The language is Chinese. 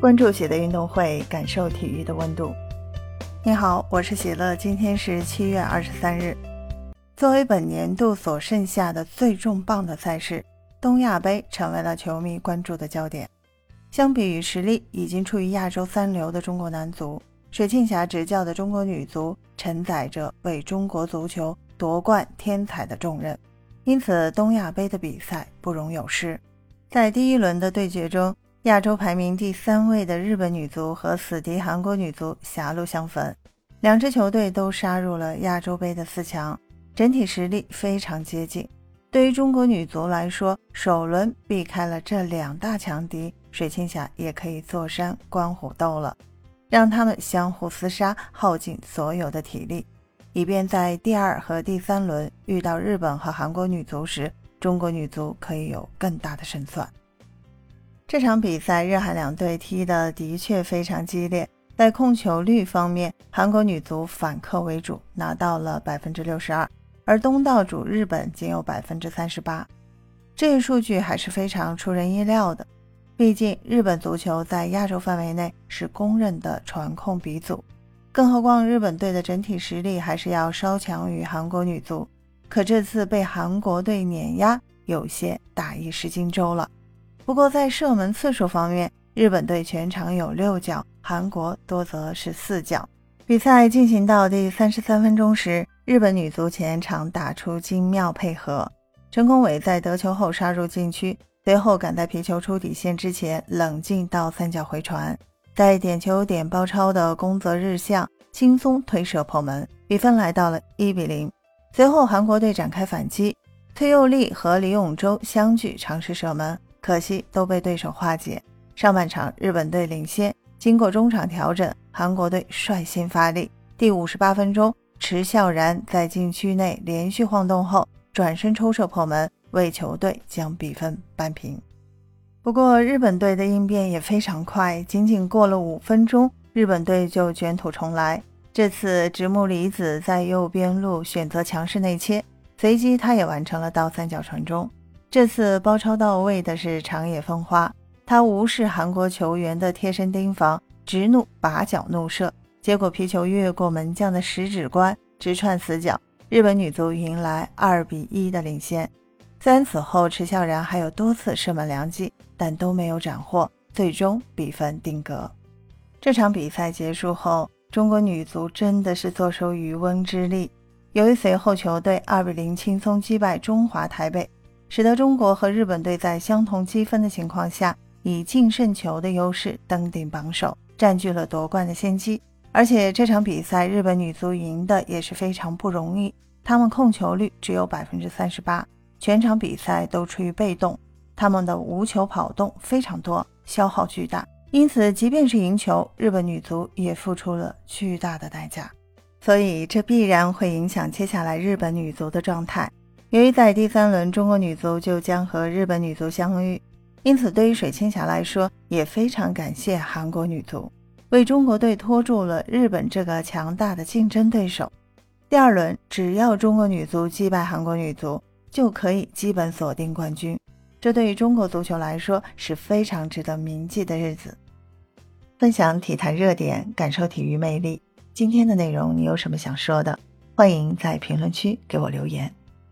关注喜的运动会，感受体育的温度。你好，我是喜乐。今天是七月二十三日。作为本年度所剩下的最重磅的赛事，东亚杯成为了球迷关注的焦点。相比于实力已经处于亚洲三流的中国男足，水庆霞执教的中国女足承载着为中国足球夺冠添彩的重任，因此东亚杯的比赛不容有失。在第一轮的对决中，亚洲排名第三位的日本女足和死敌韩国女足狭路相逢，两支球队都杀入了亚洲杯的四强，整体实力非常接近。对于中国女足来说，首轮避开了这两大强敌，水庆霞也可以坐山观虎斗了，让他们相互厮杀，耗尽所有的体力，以便在第二和第三轮遇到日本和韩国女足时，中国女足可以有更大的胜算。这场比赛，日韩两队踢得的确非常激烈。在控球率方面，韩国女足反客为主，拿到了百分之六十二，而东道主日本仅有百分之三十八。这一数据还是非常出人意料的。毕竟，日本足球在亚洲范围内是公认的传控鼻祖，更何况日本队的整体实力还是要稍强于韩国女足。可这次被韩国队碾压，有些大意失荆州了。不过，在射门次数方面，日本队全场有六脚，韩国多则是四脚。比赛进行到第三十三分钟时，日本女足前场打出精妙配合，陈功伟在得球后杀入禁区，随后赶在皮球出底线之前冷静到三角回传，在点球点包抄的宫泽日向轻松推射破门，比分来到了一比零。随后韩国队展开反击，崔佑丽和李永洲相继尝试射门。可惜都被对手化解。上半场日本队领先，经过中场调整，韩国队率先发力。第五十八分钟，池孝然在禁区内连续晃动后转身抽射破门，为球队将比分扳平。不过日本队的应变也非常快，仅仅过了五分钟，日本队就卷土重来。这次直木里子在右边路选择强势内切，随即他也完成了倒三角传中。这次包抄到位的是长野风花，他无视韩国球员的贴身盯防，直怒拔脚怒射，结果皮球越过门将的食指关，直串死角。日本女足迎来二比一的领先。虽然此后池孝然还有多次射门良机，但都没有斩获，最终比分定格。这场比赛结束后，中国女足真的是坐收渔翁之利。由于随后球队二比零轻松击败中华台北。使得中国和日本队在相同积分的情况下，以净胜球的优势登顶榜首，占据了夺冠的先机。而且这场比赛日本女足赢的也是非常不容易，她们控球率只有百分之三十八，全场比赛都处于被动，她们的无球跑动非常多，消耗巨大。因此，即便是赢球，日本女足也付出了巨大的代价。所以，这必然会影响接下来日本女足的状态。由于在第三轮中国女足就将和日本女足相遇，因此对于水庆霞来说也非常感谢韩国女足为中国队拖住了日本这个强大的竞争对手。第二轮只要中国女足击败韩国女足，就可以基本锁定冠军。这对于中国足球来说是非常值得铭记的日子。分享体坛热点，感受体育魅力。今天的内容你有什么想说的？欢迎在评论区给我留言。